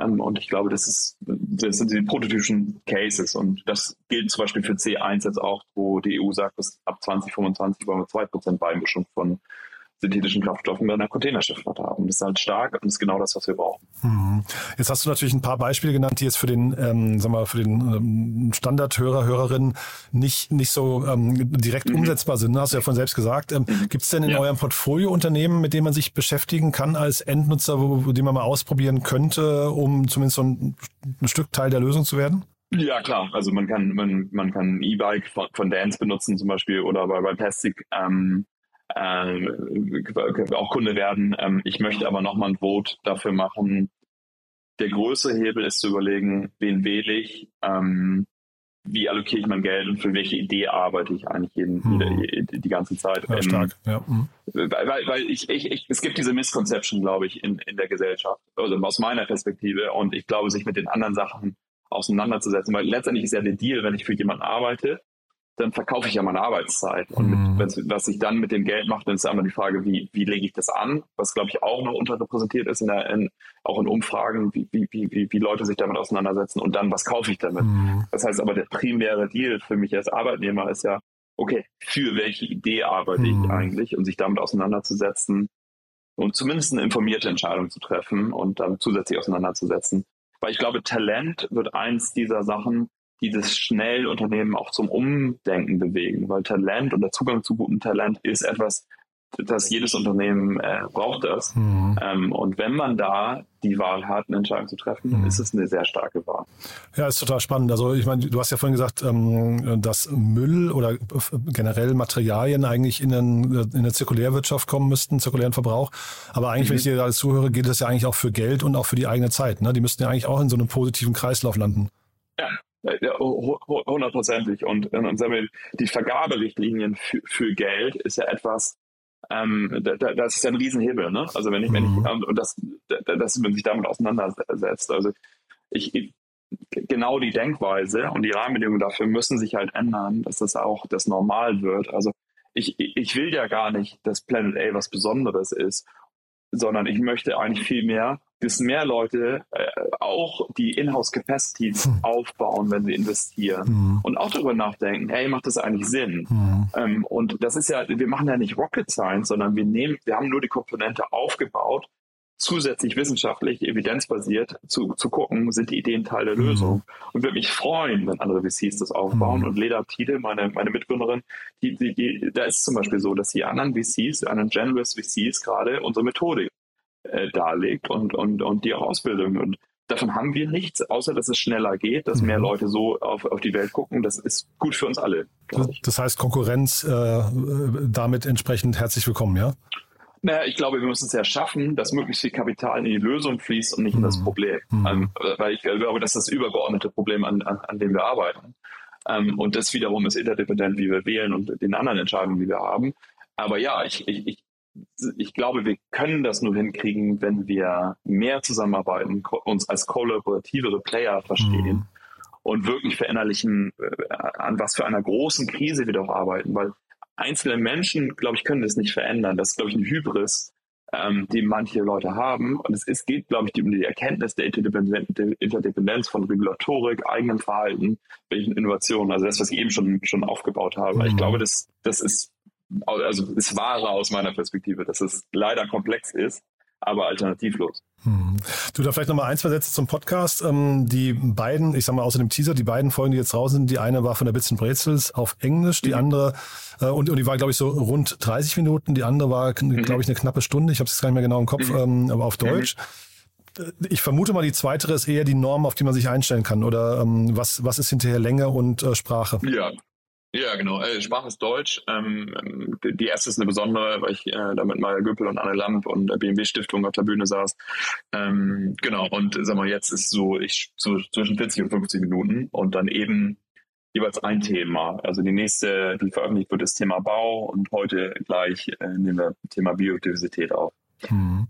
Ähm, und ich glaube, das, ist, das sind die prototypischen Cases. Und das gilt zum Beispiel für C1 jetzt auch, wo die EU sagt, dass ab 2025 wollen wir 2% Beimischung von synthetischen Kraftstoffen bei einer Containerschifffahrt haben. Das ist halt stark und ist genau das, was wir brauchen. Mhm. Jetzt hast du natürlich ein paar Beispiele genannt, die jetzt für den, ähm, sag mal, für den ähm, Standardhörer, Hörerinnen nicht, nicht so ähm, direkt mhm. umsetzbar sind. Hast du ja von selbst gesagt. Ähm, mhm. Gibt es denn in ja. eurem Portfolio Unternehmen, mit denen man sich beschäftigen kann als Endnutzer, wo, die man mal ausprobieren könnte, um zumindest so ein, ein Stück Teil der Lösung zu werden? Ja, klar. Also man kann, man, man kann ein E-Bike von, von Dance benutzen zum Beispiel oder bei, bei Plastic ähm, äh, auch Kunde werden. Ähm, ich möchte aber nochmal ein Vote dafür machen. Der größere Hebel ist zu überlegen, wen wähle ich, ähm, wie allokiere ich mein Geld und für welche Idee arbeite ich eigentlich jeden, hm. die, die, ganze Zeit. Ja, stark, ja. Hm. Weil, weil ich, ich, ich, es gibt diese Misconception, glaube ich, in, in der Gesellschaft, also aus meiner Perspektive. Und ich glaube, sich mit den anderen Sachen auseinanderzusetzen, weil letztendlich ist ja der Deal, wenn ich für jemanden arbeite, dann verkaufe ich ja meine Arbeitszeit. Und Mhm. mit, was ich dann mit dem Geld mache, dann ist einmal die Frage, wie, wie lege ich das an? Was, glaube ich, auch noch unterrepräsentiert ist, in der, in, auch in Umfragen, wie, wie, wie, wie Leute sich damit auseinandersetzen. Und dann, was kaufe ich damit? Mhm. Das heißt aber, der primäre Deal für mich als Arbeitnehmer ist ja, okay, für welche Idee arbeite Mhm. ich eigentlich? Und sich damit auseinanderzusetzen und zumindest eine informierte Entscheidung zu treffen und dann zusätzlich auseinanderzusetzen. Weil ich glaube, Talent wird eins dieser Sachen, die das schnell Unternehmen auch zum Umdenken bewegen, weil Talent und der Zugang zu gutem Talent ist etwas, das jedes Unternehmen äh, braucht das. Mhm. Ähm, und wenn man da die Wahl hat, eine Entscheidung zu treffen, dann Mhm. ist es eine sehr starke Wahl. Ja, ist total spannend. Also ich meine, du hast ja vorhin gesagt, ähm, dass Müll oder äh, generell Materialien eigentlich in, den, in eine Zirkulärwirtschaft kommen müssten, zirkulären Verbrauch. Aber eigentlich, wenn ich dir alles zuhöre, geht das ja eigentlich auch für Geld und auch für die eigene Zeit. Ne? Die müssten ja eigentlich auch in so einem positiven Kreislauf landen. Ja, hundertprozentig. Und, und die Vergaberichtlinien für, für Geld ist ja etwas, ähm, da, da, das ist ja ein Riesenhebel, ne? Also wenn ich, wenn ich, Mhm. und, und das, da- dass man sich damit auseinandersetzt. Also ich, ich genau die Denkweise und die Rahmenbedingungen dafür müssen sich halt ändern, dass das auch das normal wird. Also ich, ich will ja gar nicht, dass Planet A was Besonderes ist, sondern ich möchte eigentlich viel mehr, dass mehr Leute äh, auch die Inhouse-Capacity Hm. aufbauen, wenn sie investieren Mhm. und auch darüber nachdenken, hey, macht das eigentlich Sinn? Mhm. Ähm, und das ist ja, wir machen ja nicht Rocket Science, sondern wir nehmen, wir haben nur die Komponente aufgebaut, zusätzlich wissenschaftlich, evidenzbasiert zu, zu gucken, sind die Ideen Teil der Mhm. Lösung. Und würde mich freuen, wenn andere VCs das aufbauen. Mhm. Und Leda Tide, meine, meine Mitgründerin, die, die, die, da ist es zum Beispiel so, dass die anderen VCs, die anderen Generous VCs gerade unsere Methode äh, darlegt und, und, und die auch Ausbildung. Und davon haben wir nichts, außer dass es schneller geht, dass mehr Mhm. Leute so auf, auf die Welt gucken. Das ist gut für uns alle. Das heißt, Konkurrenz äh, damit entsprechend herzlich willkommen, ja? Naja, ich glaube, wir müssen es ja schaffen, dass möglichst viel Kapital in die Lösung fließt und nicht in das Mhm. Problem. Mhm. Ähm, weil ich glaube, das ist das übergeordnete Problem, an, an, an dem wir arbeiten. Ähm, und das wiederum ist interdependent, wie wir wählen und den anderen Entscheidungen, die wir haben. Aber ja, ich, ich, ich, glaube, wir können das nur hinkriegen, wenn wir mehr zusammenarbeiten, uns als kollaborativere Player verstehen Mhm. und wirklich verinnerlichen, äh, an was für einer großen Krise wir doch arbeiten, weil einzelne Menschen, glaube ich, können das nicht verändern. Das ist, glaube ich, eine Hybris, ähm, die manche Leute haben. Und es, es geht, glaube ich, um die Erkenntnis der Interdependenz, der Interdependenz von Regulatorik, eigenem Verhalten, welchen Innovationen, also das, was ich eben schon, schon aufgebaut habe. Mhm. Ich glaube, das, das ist, also ist wahre aus meiner Perspektive, dass es leider komplex ist, aber alternativlos. Hm. Du, da vielleicht nochmal ein, zwei Sätze zum Podcast. Ähm, die beiden, ich sag mal außer dem Teaser, die beiden Folgen, die jetzt draußen sind, die eine war von der Bits and Brezels auf Englisch, die Mhm. andere, äh, und, und die war, glaube ich, so rund 30 Minuten, die andere war, Mhm. glaube ich, eine knappe Stunde, ich habe es gar nicht mehr genau im Kopf, ähm, aber auf Deutsch. Äh, Ich vermute mal, die zweite ist eher die Norm, auf die man sich einstellen kann. Oder ähm, was, was ist hinterher Länge und äh, Sprache? Ja. Ja, genau. Äh, Sprache ist Deutsch. Ähm, die- erste ist eine besondere, weil ich äh, da mit Maya Göppel und Anne Lamp und der BMW Stiftung auf der Bühne saß. Ähm, genau. Und sag mal, jetzt ist so, ich so zwischen 40 und 50 Minuten und dann eben jeweils ein Thema. Also die nächste, die veröffentlicht wird, ist Thema Bau und heute gleich äh, nehmen wir Thema Biodiversität auf. Hm.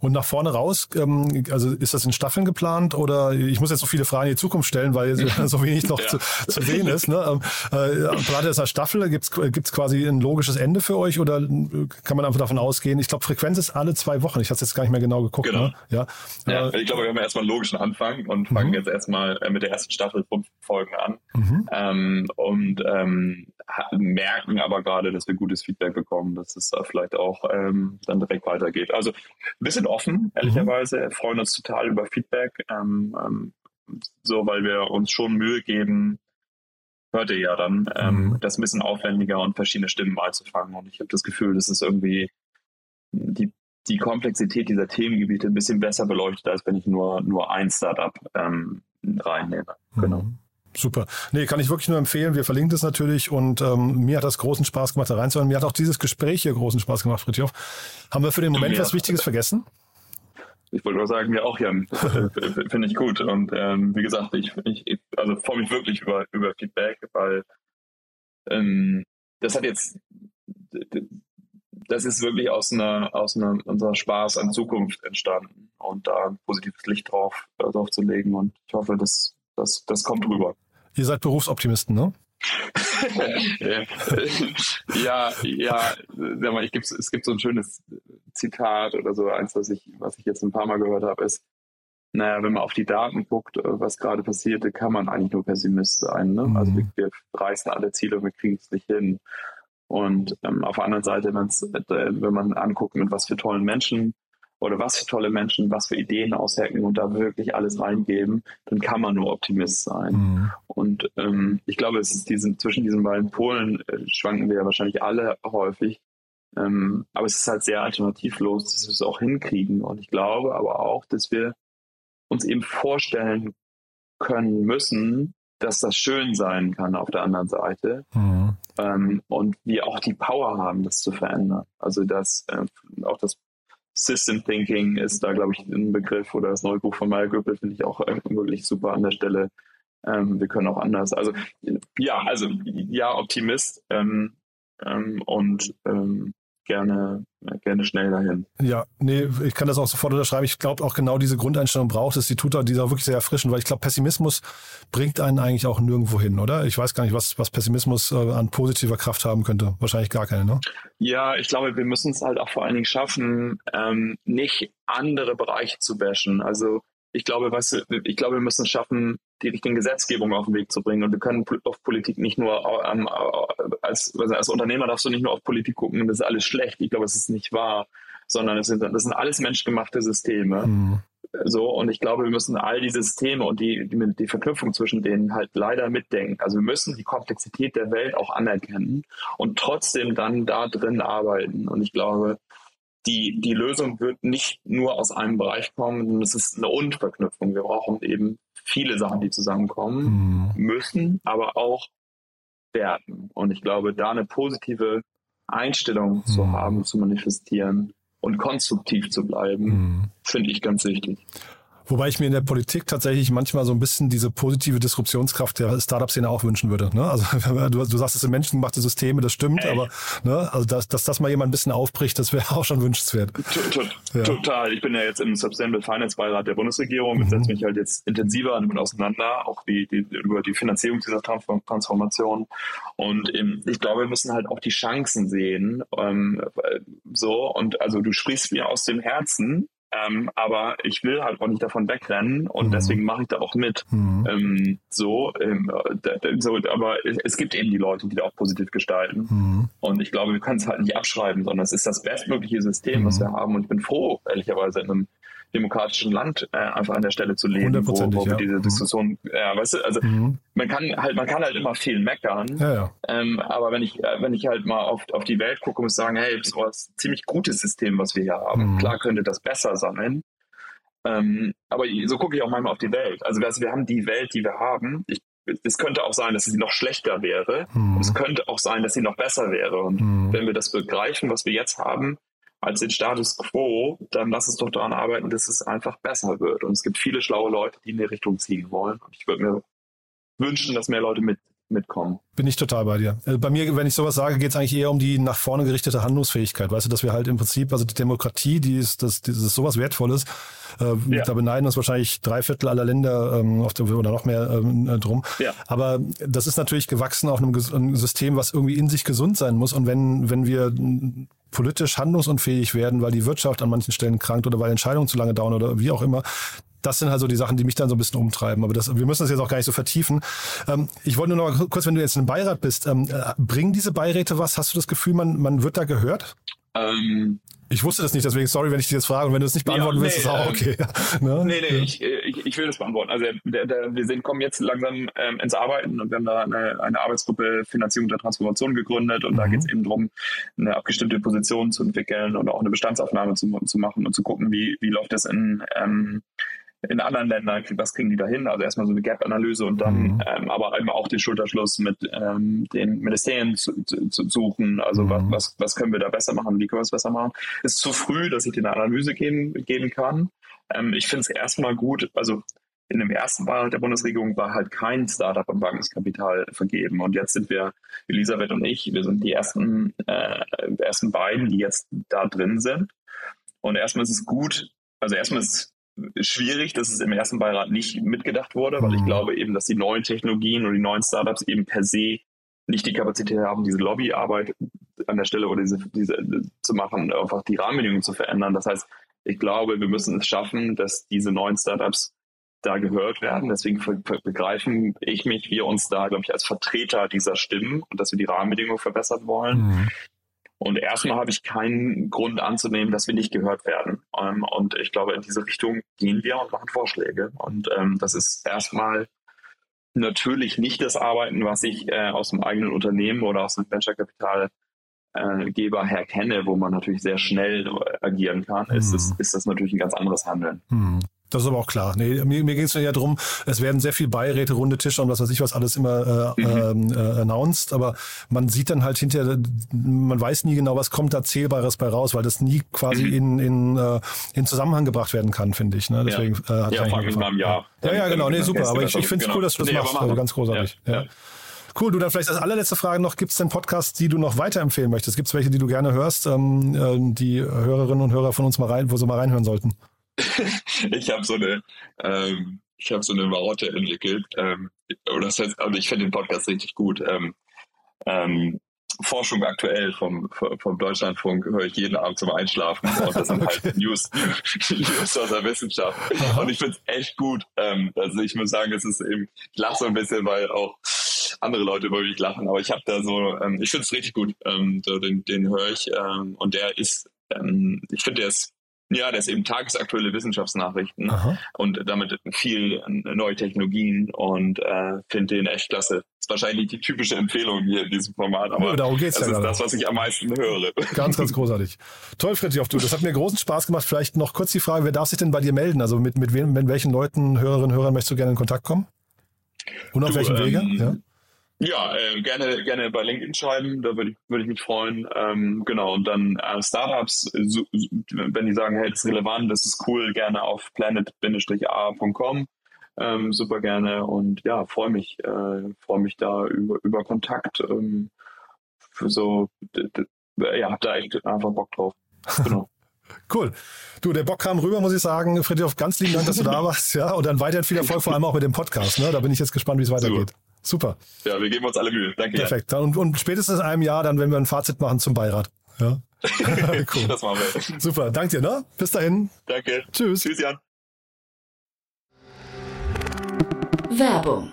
Und nach vorne raus, ähm, also ist das in Staffeln geplant oder ich muss jetzt so viele Fragen in die Zukunft stellen, weil so wenig noch Ja. zu, zu sehen ist. Ne? Ähm, äh, plant ihr das als Staffel? Gibt es quasi ein logisches Ende für euch oder äh, kann man einfach davon ausgehen? Ich glaube, Frequenz ist alle zwei Wochen. Ich habe jetzt gar nicht mehr genau geguckt. Genau. Ne? Ja. Ja, Äh, ich glaube, wir haben erstmal einen logischen Anfang und fangen Mhm. jetzt erstmal äh, mit der ersten Staffel fünf Folgen an. mhm. ähm, und ähm, merken aber gerade, dass wir gutes Feedback bekommen, dass es da vielleicht auch ähm, dann direkt weitergeht. Also ein bisschen offen, ehrlicherweise, freuen uns total über Feedback, ähm, ähm, so weil wir uns schon Mühe geben, hört ihr ja dann, ähm, Mhm. das ein bisschen aufwendiger und verschiedene Stimmen einzufangen. Und ich habe das Gefühl, das ist irgendwie die die Komplexität dieser Themengebiete ein bisschen besser beleuchtet, als wenn ich nur, nur ein Startup ähm, reinnehme. Genau. Mhm. Super. Nee, kann ich wirklich nur empfehlen. Wir verlinken das natürlich und ähm, mir hat das großen Spaß gemacht, da reinzuhören. Mir hat auch dieses Gespräch hier großen Spaß gemacht, Friedhof. Haben wir für den Moment ja. was Wichtiges vergessen? Ich wollte nur sagen, mir auch, Jan. Finde ich gut. Und ähm, wie gesagt, ich, ich also freue mich wirklich über, über Feedback, weil ähm, das hat jetzt, das ist wirklich aus einer, aus einer, unserer Spaß an Zukunft entstanden und da ein positives Licht drauf, äh, drauf zu legen. Und ich hoffe, das, das, das kommt rüber. Ihr seid Berufsoptimisten, ne? ja, ja, sag mal, ich gibt's, es gibt so ein schönes Zitat oder so, eins, was ich, was ich jetzt ein paar Mal gehört habe, ist, naja, wenn man auf die Daten guckt, äh, was gerade passiert, kann man eigentlich nur Pessimist sein. Ne? Also mhm. Also wir, wir reißen alle Ziele und wir kriegen es nicht hin. Und ähm, auf der anderen Seite, äh, wenn man anguckt, mit was für tollen Menschen oder was für tolle Menschen, was für Ideen aushacken und da wirklich alles reingeben, dann kann man nur Optimist sein. Mhm. Und ähm, ich glaube, es ist diesen, zwischen diesen beiden Polen äh, schwanken wir ja wahrscheinlich alle häufig. Ähm, aber es ist halt sehr alternativlos, dass wir es auch hinkriegen. Und ich glaube aber auch, dass wir uns eben vorstellen können müssen, dass das schön sein kann auf der anderen Seite. Mhm. Ähm, und wir auch die Power haben, das zu verändern. Also dass äh, auch das System Thinking ist da, glaube ich, ein Begriff oder das neue Buch von Meyer Göppel finde ich auch äh, wirklich super an der Stelle. Ähm, wir können auch anders. Also ja, also ja, Optimist ähm, ähm und ähm, gerne, gerne schnell dahin. Ja, nee, ich kann das auch sofort unterschreiben. Ich glaube auch genau diese Grundeinstellung braucht es. Die tut auch, die ist auch wirklich sehr erfrischend, weil ich glaube, Pessimismus bringt einen eigentlich auch nirgendwo hin, oder? Ich weiß gar nicht, was, was Pessimismus äh, an positiver Kraft haben könnte. Wahrscheinlich gar keine, ne? Ja, ich glaube, wir müssen es halt auch vor allen Dingen schaffen, ähm, nicht andere Bereiche zu bashen. Also ich glaube, weißt du, ich glaube, wir müssen es schaffen, die richtigen Gesetzgebungen auf den Weg zu bringen. Und wir können auf Politik nicht nur ähm, als, also als Unternehmer darfst du nicht nur auf Politik gucken, das ist alles schlecht. Ich glaube, es ist nicht wahr, sondern es sind, das sind alles menschgemachte Systeme. Mhm. So, und ich glaube, wir müssen all die Systeme und die, die, die Verknüpfung zwischen denen halt leider mitdenken. Also wir müssen die Komplexität der Welt auch anerkennen und trotzdem dann da drin arbeiten. Und ich glaube, die, die Lösung wird nicht nur aus einem Bereich kommen, es ist eine Und-Verknüpfung. Wir brauchen eben viele Sachen, die zusammenkommen mhm. müssen, aber auch werden. Und ich glaube, da eine positive Einstellung mhm. zu haben, zu manifestieren und konstruktiv zu bleiben, mhm. finde ich ganz wichtig. Wobei ich mir in der Politik tatsächlich manchmal so ein bisschen diese positive Disruptionskraft der Startup-Szene auch wünschen würde. Ne? Also du, du sagst, es sind menschengemachte Systeme, das stimmt, Ey. aber ne, also dass, dass das mal jemand ein bisschen aufbricht, das wäre auch schon wünschenswert. Ja. Total. Ich bin ja jetzt im Sustainable Finance Beirat der Bundesregierung mhm. und setze mich halt jetzt intensiver damit auseinander, auch die, die, über die Finanzierung dieser Transformation. Und ähm, ich glaube, wir müssen halt auch die Chancen sehen. Ähm, so, und also du sprichst mir aus dem Herzen ähm, aber ich will halt auch nicht davon wegrennen und mhm. deswegen mache ich da auch mit. Mhm. Ähm, so, ähm, so, aber es, es, gibt eben die Leute, die da auch positiv gestalten. Mhm. Und ich glaube, wir können es halt nicht abschreiben, sondern es ist das bestmögliche System, was mhm. wir haben. Und ich bin froh, ehrlicherweise, in einem demokratischen Land äh, einfach an der Stelle zu leben, wo, wo wir ja. diese mhm. Diskussion, ja, weißt du, also mhm. man kann halt, man kann halt immer viel meckern, ja, ja. Ähm, aber wenn ich, äh, wenn ich halt mal auf, auf die Welt gucke, muss ich sagen, hey, das war ein ziemlich gutes System, was wir hier haben. Mhm. Klar könnte das besser sein. Ähm, aber so gucke ich auch manchmal auf die Welt. Also, also wir haben die Welt, die wir haben. Ich es könnte auch sein, dass sie noch schlechter wäre. Mhm. Es könnte auch sein, dass sie noch besser wäre. Und mhm. wenn wir das begreifen, was wir jetzt haben, als den Status quo, dann lass uns doch daran arbeiten, dass es einfach besser wird. Und es gibt viele schlaue Leute, die in die Richtung ziehen wollen. Und ich würde mir wünschen, dass mehr Leute mit, mitkommen. Bin ich total bei dir. Also bei mir, wenn ich sowas sage, geht es eigentlich eher um die nach vorne gerichtete Handlungsfähigkeit. Weißt du, dass wir halt im Prinzip, also die Demokratie, die ist, das, das ist sowas Wertvolles. Äh, ja. Da beneiden uns wahrscheinlich drei Viertel aller Länder ähm, auf der, oder noch mehr ähm, äh, drum. Ja. Aber das ist natürlich gewachsen auf einem, einem System, was irgendwie in sich gesund sein muss. Und wenn, wenn wir politisch handlungsunfähig werden, weil die Wirtschaft an manchen Stellen krankt oder weil Entscheidungen zu lange dauern oder wie auch immer. Das sind halt so die Sachen, die mich dann so ein bisschen umtreiben. Aber das, wir müssen das jetzt auch gar nicht so vertiefen. Ähm, ich wollte nur noch kurz, wenn du jetzt im Beirat bist, ähm, äh, bringen diese Beiräte was? Hast du das Gefühl, man, man wird da gehört? Ähm, ich wusste das nicht, deswegen sorry, wenn ich dich jetzt frage. Und wenn du es nicht beantworten ja, nee, willst, ist auch okay. ne? Nee, nee, ich, ich, ich will das beantworten. Also der, der, wir sind, kommen jetzt langsam ähm, ins Arbeiten und wir haben da eine, eine Arbeitsgruppe Finanzierung der Transformation gegründet und mhm. da geht es eben darum, eine abgestimmte Position zu entwickeln und auch eine Bestandsaufnahme zu, zu machen und zu gucken, wie, wie läuft das in, ähm, in anderen Ländern, was kriegen die da hin? Also erstmal so eine Gap-Analyse und dann mhm. ähm, aber eben auch den Schulterschluss mit ähm, den Ministerien zu, zu, zu suchen. Also mhm. was, was, was können wir da besser machen? Wie können wir es besser machen? Es ist zu früh, dass ich dir eine Analyse geben, geben kann. Ähm, ich finde es erstmal gut, also in dem ersten Wahl der Bundesregierung war halt kein Startup am Wagniskapital vergeben. Und jetzt sind wir, Elisabeth und ich, wir sind die ersten, äh, ersten beiden, die jetzt da drin sind. Und erstmal ist es gut, also erstmal ist es schwierig, dass es im ersten Beirat nicht mitgedacht wurde, weil ich mhm. glaube eben, dass die neuen Technologien und die neuen Startups eben per se nicht die Kapazität haben, diese Lobbyarbeit an der Stelle oder diese, diese zu machen, einfach die Rahmenbedingungen zu verändern. Das heißt, ich glaube, wir müssen es schaffen, dass diese neuen Startups da gehört werden. Deswegen begreifen ich mich, wir uns da, glaube ich, als Vertreter dieser Stimmen und dass wir die Rahmenbedingungen verbessern wollen. Mhm. Und erstmal habe ich keinen Grund anzunehmen, dass wir nicht gehört werden. Ähm, und ich glaube, in diese Richtung gehen wir und machen Vorschläge. Und ähm, das ist erstmal natürlich nicht das Arbeiten, was ich äh, aus dem eigenen Unternehmen oder aus dem Venture Capital äh, her kenne, wo man natürlich sehr schnell agieren kann, mhm. ist, das, ist das natürlich ein ganz anderes Handeln. Mhm. Das ist aber auch klar. Nee, mir mir ging es ja darum, es werden sehr viel Beiräte, runde Tische und was weiß ich was alles immer äh, mhm. äh, announced, aber man sieht dann halt hinterher, man weiß nie genau, was kommt da Zählbares bei raus, weil das nie quasi mhm. in, in, äh, in Zusammenhang gebracht werden kann, finde ich. Ne? Deswegen ja. äh, hat ja, vor allem im Jahr. Ja, ja, genau, nee, super. Aber ich, ich finde es genau. cool, dass du das nee, machst. Also ganz großartig. Ja. ja. Cool, du dann vielleicht als allerletzte Frage noch, gibt es denn Podcasts, die du noch weiterempfehlen möchtest? Gibt es welche, die du gerne hörst, ähm, äh, die Hörerinnen und Hörer von uns mal rein, wo sie mal reinhören sollten? ich habe so eine, ähm, ich habe so eine Marotte entwickelt. Ähm, das heißt, also ich finde den Podcast richtig gut. Ähm, ähm, Forschung aktuell vom, vom Deutschlandfunk höre ich jeden Abend zum Einschlafen. Und das sind halt News, News aus der Wissenschaft. Und ich finde es echt gut. Ähm, also ich muss sagen, es ist eben, ich lache so ein bisschen, weil auch andere Leute über mich lachen. Aber ich habe da so, ähm, ich finde es richtig gut. Den, den höre ich. Und der ist, ich finde, der ist ja, das ist eben tagesaktuelle Wissenschaftsnachrichten Aha. und damit viel neue Technologien und äh, finde den echt klasse. Ist wahrscheinlich die typische Empfehlung hier in diesem Format, aber ja, darum geht's das ja ist das, was ich am meisten höre. Ganz, ganz großartig. Toll, Fritjof, du, das hat mir großen Spaß gemacht. Vielleicht noch kurz die Frage, wer darf sich denn bei dir melden? Also mit, mit, wem, mit welchen Leuten, Hörerinnen und Hörern möchtest du gerne in Kontakt kommen? Und auf du, welchem Wege? Ähm, ja? Ja, äh, gerne, gerne bei LinkedIn schreiben, da würde ich, würde ich mich freuen. Ähm, genau, und dann äh, Startups, so, wenn die sagen, hey, das ist relevant, das ist cool, gerne auf planet-a.com. Ähm, super gerne und ja, freue mich, äh, freue mich da über, über Kontakt. Ähm, für so, ja, hab da echt einfach Bock drauf. Genau. Cool. Du, der Bock kam rüber, muss ich sagen. Friedrich, ganz lieben Dank, dass du da warst. Ja, und dann weiterhin viel Erfolg, vor allem auch mit dem Podcast. Ne? Da bin ich jetzt gespannt, wie es weitergeht. So. Super. Ja, wir geben uns alle Mühe. Danke. Perfekt. Und, und spätestens in einem Jahr, dann, wenn wir ein Fazit machen zum Beirat. Ja. cool. Das machen wir. Super. Danke dir, ne? Bis dahin. Danke. Tschüss. Tschüss, Jan. Werbung.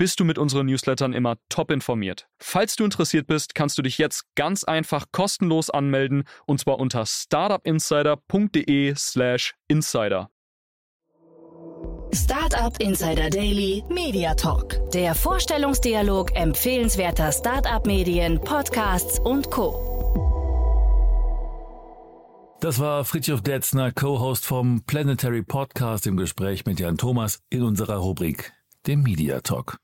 bist du mit unseren Newslettern immer top informiert. Falls du interessiert bist, kannst du dich jetzt ganz einfach kostenlos anmelden und zwar unter startupinsider.de/slash insider. Startup Insider Daily Media Talk. Der Vorstellungsdialog empfehlenswerter Startup-Medien, Podcasts und Co. Das war Fritjof Detzner, Co-Host vom Planetary Podcast im Gespräch mit Jan Thomas in unserer Rubrik dem Media Talk.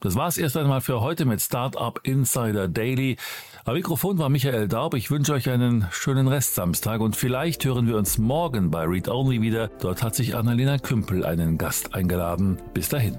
Das war's erst einmal für heute mit Startup Insider Daily. Am Mikrofon war Michael Daub. Ich wünsche euch einen schönen Restsamstag und vielleicht hören wir uns morgen bei Read Only wieder. Dort hat sich Annalena Kümpel einen Gast eingeladen. Bis dahin.